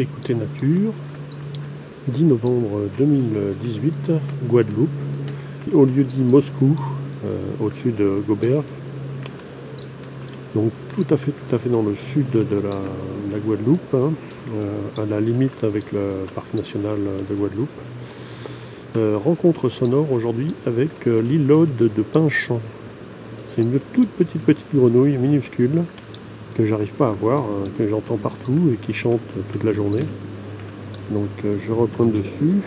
Écoutez Nature, 10 novembre 2018, Guadeloupe, au lieu dit Moscou, euh, au-dessus de Gobert. Donc tout à fait, tout à fait dans le sud de la, Guadeloupe, hein, euh, à la limite avec le parc national de Guadeloupe. Euh, rencontre sonore aujourd'hui avec l'îlode de Pinchamp. C'est une toute petite petite grenouille minuscule que j'arrive pas à voir, hein, que j'entends partout et qui chante toute la journée. Donc euh, je reprends dessus.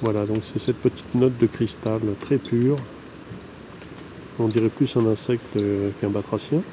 Voilà, donc c'est cette petite note de cristal très pure on dirait plus un insecte qu'un batracien.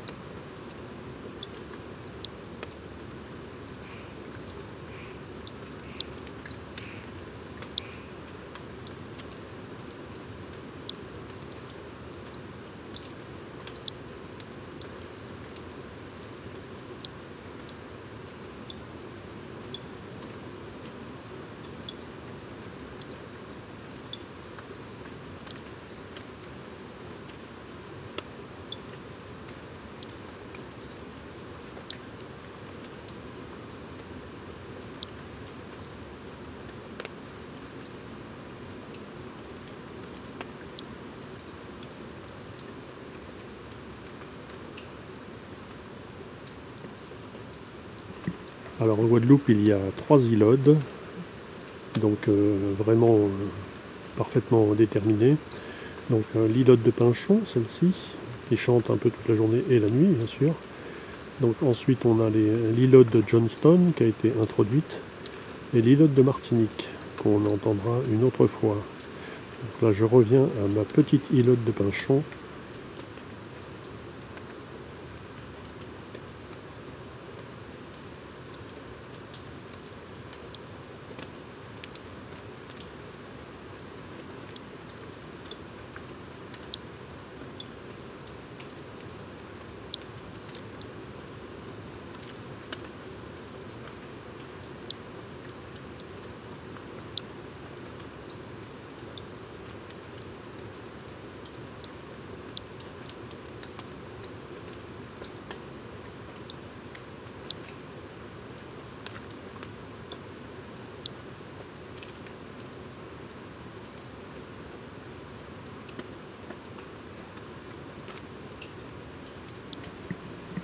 Alors en Guadeloupe, il y a trois îlodes, donc euh, vraiment euh, parfaitement déterminées. Donc euh, l'îlode de Pinchon, celle-ci, qui chante un peu toute la journée et la nuit, bien sûr. Donc ensuite, on a l'îlode de Johnston qui a été introduite et l'îlode de Martinique qu'on entendra une autre fois. Donc là, je reviens à ma petite îlode de Pinchon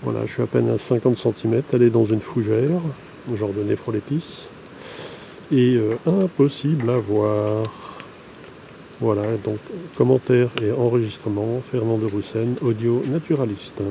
Voilà, je suis à peine à 50 cm, elle est dans une fougère, genre de néphrolétis. Et euh, impossible à voir. Voilà, donc commentaire et enregistrement, Fernand de Roussen, audio naturaliste.